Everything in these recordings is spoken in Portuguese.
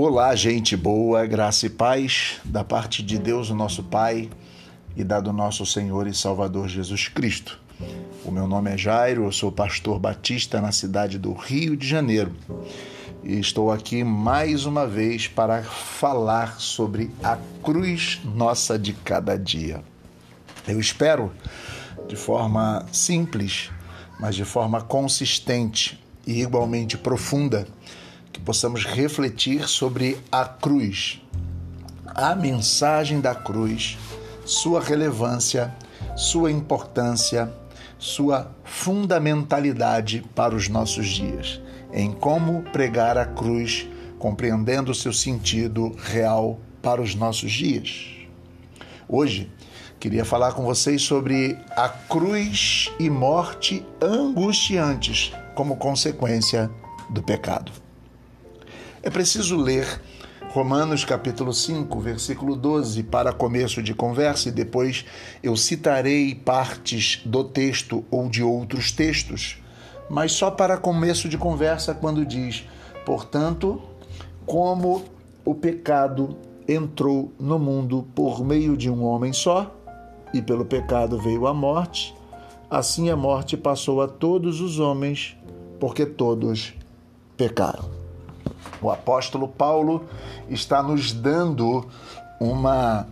Olá, gente boa, graça e paz da parte de Deus, o nosso Pai, e da do nosso Senhor e Salvador Jesus Cristo. O meu nome é Jairo, eu sou pastor batista na cidade do Rio de Janeiro. E estou aqui mais uma vez para falar sobre a cruz nossa de cada dia. Eu espero, de forma simples, mas de forma consistente e igualmente profunda, possamos refletir sobre a cruz, a mensagem da cruz, sua relevância, sua importância, sua fundamentalidade para os nossos dias, em como pregar a cruz, compreendendo seu sentido real para os nossos dias. Hoje, queria falar com vocês sobre a cruz e morte angustiantes como consequência do pecado. É preciso ler Romanos capítulo 5, versículo 12, para começo de conversa, e depois eu citarei partes do texto ou de outros textos, mas só para começo de conversa, quando diz: Portanto, como o pecado entrou no mundo por meio de um homem só, e pelo pecado veio a morte, assim a morte passou a todos os homens, porque todos pecaram. O apóstolo Paulo está nos dando uma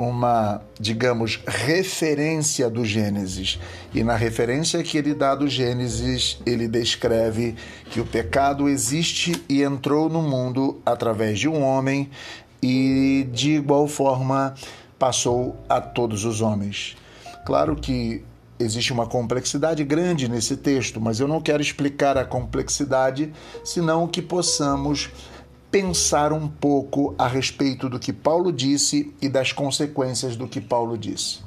uma, digamos, referência do Gênesis. E na referência que ele dá do Gênesis, ele descreve que o pecado existe e entrou no mundo através de um homem e de igual forma passou a todos os homens. Claro que existe uma complexidade grande nesse texto, mas eu não quero explicar a complexidade, senão que possamos pensar um pouco a respeito do que Paulo disse e das consequências do que Paulo disse.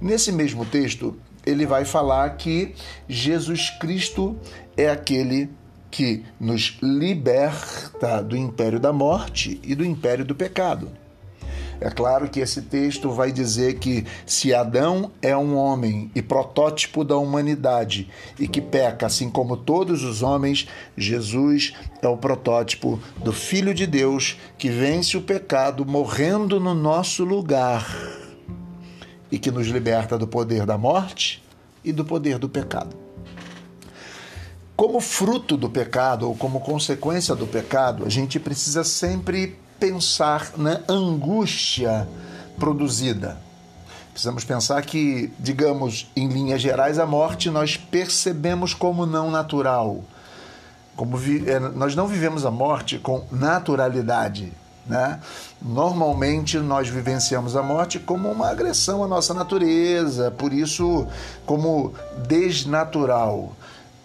Nesse mesmo texto, ele vai falar que Jesus Cristo é aquele que nos liberta do império da morte e do império do pecado. É claro que esse texto vai dizer que se Adão é um homem e protótipo da humanidade e que peca assim como todos os homens, Jesus é o protótipo do Filho de Deus que vence o pecado morrendo no nosso lugar e que nos liberta do poder da morte e do poder do pecado. Como fruto do pecado ou como consequência do pecado, a gente precisa sempre pensar na angústia produzida. Precisamos pensar que, digamos, em linhas gerais, a morte nós percebemos como não natural. Como vi, é, nós não vivemos a morte com naturalidade. Né? Normalmente nós vivenciamos a morte como uma agressão à nossa natureza, por isso, como desnatural.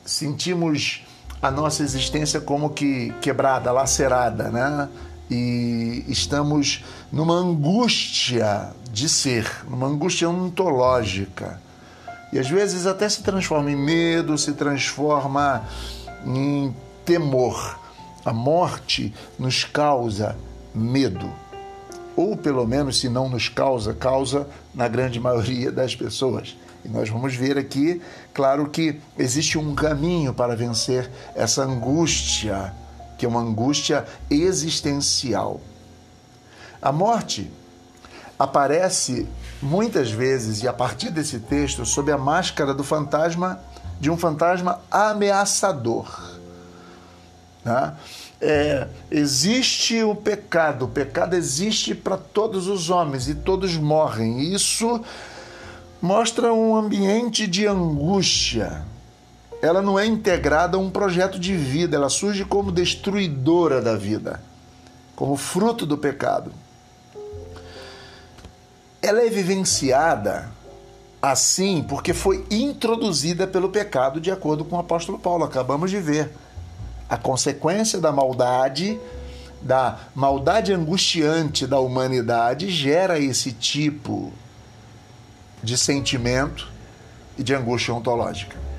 Sentimos a nossa existência como que quebrada, lacerada, né? E estamos numa angústia de ser, numa angústia ontológica. E às vezes até se transforma em medo, se transforma em temor. A morte nos causa medo. Ou pelo menos, se não nos causa, causa na grande maioria das pessoas. E nós vamos ver aqui, claro que existe um caminho para vencer essa angústia que é uma angústia existencial. A morte aparece muitas vezes, e a partir desse texto, sob a máscara do fantasma, de um fantasma ameaçador. Né? É, existe o pecado, o pecado existe para todos os homens e todos morrem. Isso mostra um ambiente de angústia, ela não é integrada a um projeto de vida, ela surge como destruidora da vida, como fruto do pecado. Ela é vivenciada assim porque foi introduzida pelo pecado, de acordo com o apóstolo Paulo, acabamos de ver. A consequência da maldade, da maldade angustiante da humanidade, gera esse tipo de sentimento e de angústia ontológica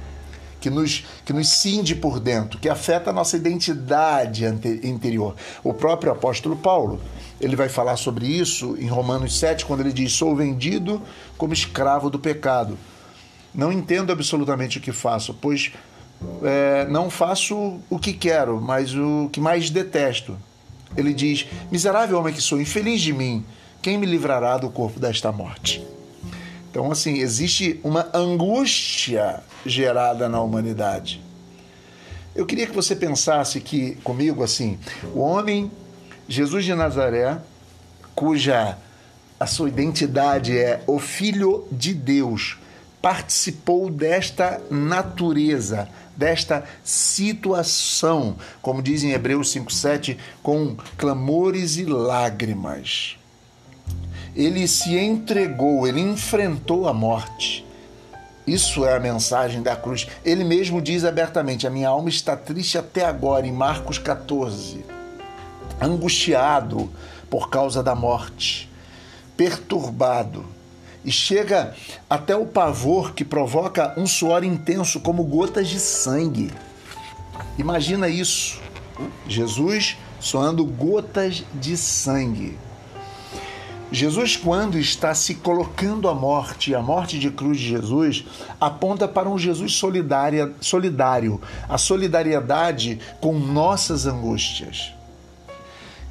que nos, que nos cinde por dentro, que afeta a nossa identidade interior. O próprio apóstolo Paulo, ele vai falar sobre isso em Romanos 7, quando ele diz: Sou vendido como escravo do pecado. Não entendo absolutamente o que faço, pois é, não faço o que quero, mas o que mais detesto. Ele diz: Miserável homem que sou, infeliz de mim, quem me livrará do corpo desta morte? Então, assim, existe uma angústia gerada na humanidade. Eu queria que você pensasse que comigo assim, o homem Jesus de Nazaré, cuja a sua identidade é o filho de Deus, participou desta natureza, desta situação, como diz em Hebreus 5:7, com clamores e lágrimas. Ele se entregou, ele enfrentou a morte. Isso é a mensagem da cruz. Ele mesmo diz abertamente: A minha alma está triste até agora, em Marcos 14. Angustiado por causa da morte, perturbado. E chega até o pavor que provoca um suor intenso, como gotas de sangue. Imagina isso. Jesus soando gotas de sangue. Jesus, quando está se colocando à morte, a morte de cruz de Jesus, aponta para um Jesus solidário, a solidariedade com nossas angústias.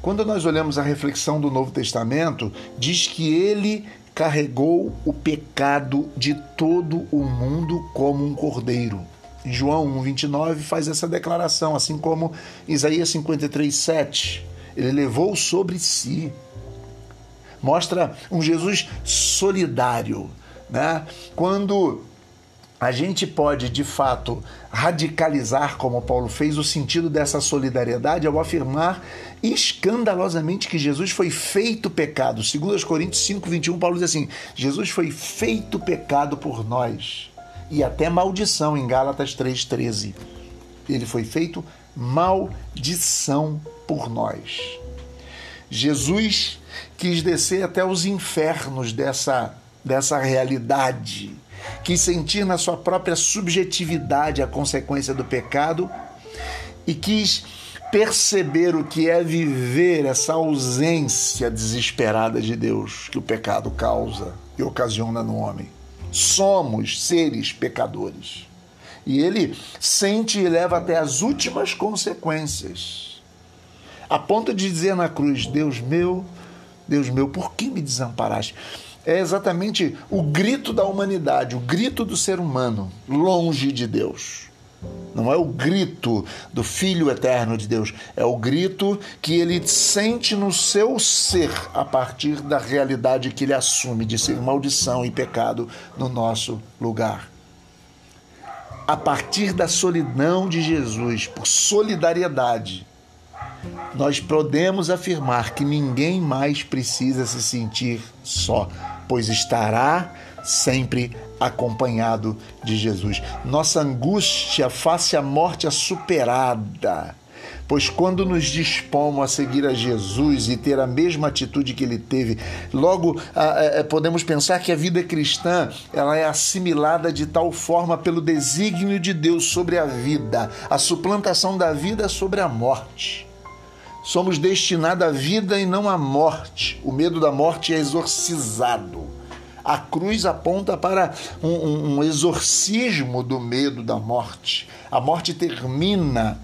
Quando nós olhamos a reflexão do Novo Testamento, diz que ele carregou o pecado de todo o mundo como um cordeiro. Em João 1,29 faz essa declaração, assim como Isaías 53, 7. Ele levou sobre si mostra um Jesus solidário, né? Quando a gente pode, de fato, radicalizar, como Paulo fez, o sentido dessa solidariedade ao afirmar escandalosamente que Jesus foi feito pecado. 2 Coríntios 5, 21, Paulo diz assim: Jesus foi feito pecado por nós. E até maldição em Gálatas 3,13. Ele foi feito maldição por nós. Jesus quis descer até os infernos dessa, dessa realidade, quis sentir na sua própria subjetividade a consequência do pecado e quis perceber o que é viver essa ausência desesperada de Deus que o pecado causa e ocasiona no homem. Somos seres pecadores. E ele sente e leva até as últimas consequências. A ponto de dizer na cruz: Deus meu, Deus meu, por que me desamparaste? É exatamente o grito da humanidade, o grito do ser humano, longe de Deus. Não é o grito do Filho eterno de Deus, é o grito que ele sente no seu ser a partir da realidade que ele assume de ser maldição e pecado no nosso lugar. A partir da solidão de Jesus, por solidariedade, nós podemos afirmar que ninguém mais precisa se sentir só, pois estará sempre acompanhado de Jesus. Nossa angústia face à morte é superada. Pois quando nos dispomos a seguir a Jesus e ter a mesma atitude que ele teve, logo podemos pensar que a vida cristã ela é assimilada de tal forma pelo desígnio de Deus sobre a vida, a suplantação da vida sobre a morte. Somos destinados à vida e não à morte. O medo da morte é exorcizado. A cruz aponta para um, um, um exorcismo do medo da morte. A morte termina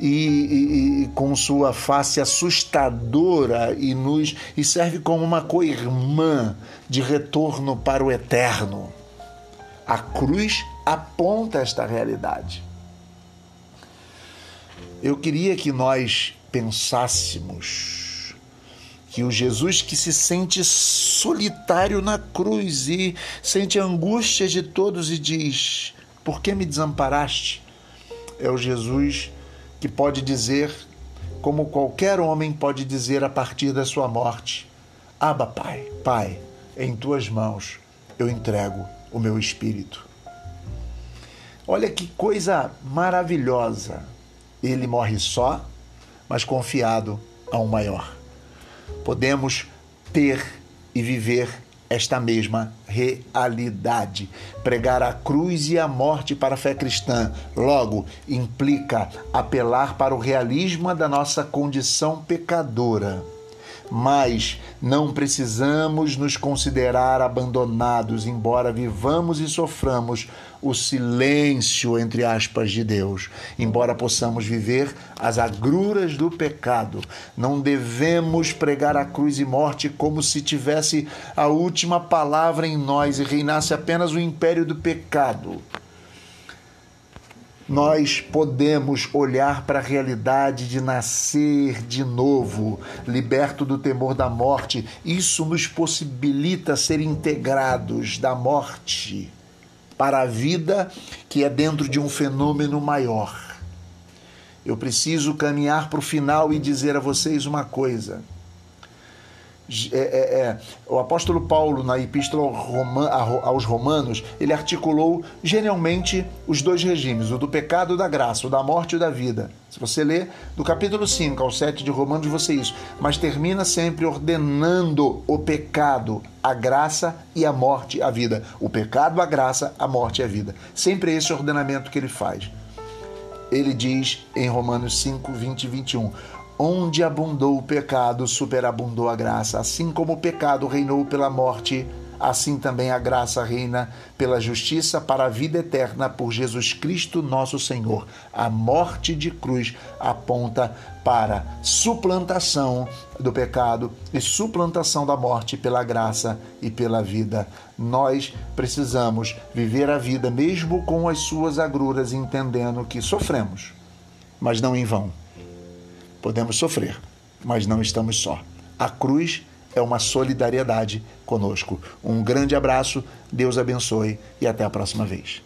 e, e, e, com sua face assustadora e nos e serve como uma co-irmã de retorno para o eterno. A cruz aponta esta realidade. Eu queria que nós pensássemos que o Jesus que se sente solitário na cruz e sente a angústia de todos e diz: Por que me desamparaste? É o Jesus que pode dizer, como qualquer homem pode dizer a partir da sua morte: Aba, Pai, Pai, em tuas mãos eu entrego o meu espírito. Olha que coisa maravilhosa ele morre só, mas confiado a um maior. Podemos ter e viver esta mesma realidade. Pregar a cruz e a morte para a fé cristã, logo, implica apelar para o realismo da nossa condição pecadora. Mas não precisamos nos considerar abandonados, embora vivamos e soframos o silêncio, entre aspas, de Deus. Embora possamos viver as agruras do pecado, não devemos pregar a cruz e morte como se tivesse a última palavra em nós e reinasse apenas o império do pecado nós podemos olhar para a realidade de nascer de novo, liberto do temor da morte. Isso nos possibilita ser integrados da morte para a vida que é dentro de um fenômeno maior. Eu preciso caminhar para o final e dizer a vocês uma coisa é, é, é, o apóstolo Paulo, na epístola aos Romanos, ele articulou genialmente os dois regimes, o do pecado e da graça, o da morte e da vida. Se você ler do capítulo 5 ao 7 de Romanos, você isso. Mas termina sempre ordenando o pecado, a graça e a morte, a vida. O pecado, a graça, a morte e a vida. Sempre esse ordenamento que ele faz. Ele diz em Romanos 5, 20 e 21 Onde abundou o pecado, superabundou a graça. Assim como o pecado reinou pela morte, assim também a graça reina pela justiça para a vida eterna por Jesus Cristo, nosso Senhor. A morte de cruz aponta para suplantação do pecado e suplantação da morte pela graça e pela vida. Nós precisamos viver a vida mesmo com as suas agruras, entendendo que sofremos, mas não em vão Podemos sofrer, mas não estamos só. A cruz é uma solidariedade conosco. Um grande abraço, Deus abençoe e até a próxima vez.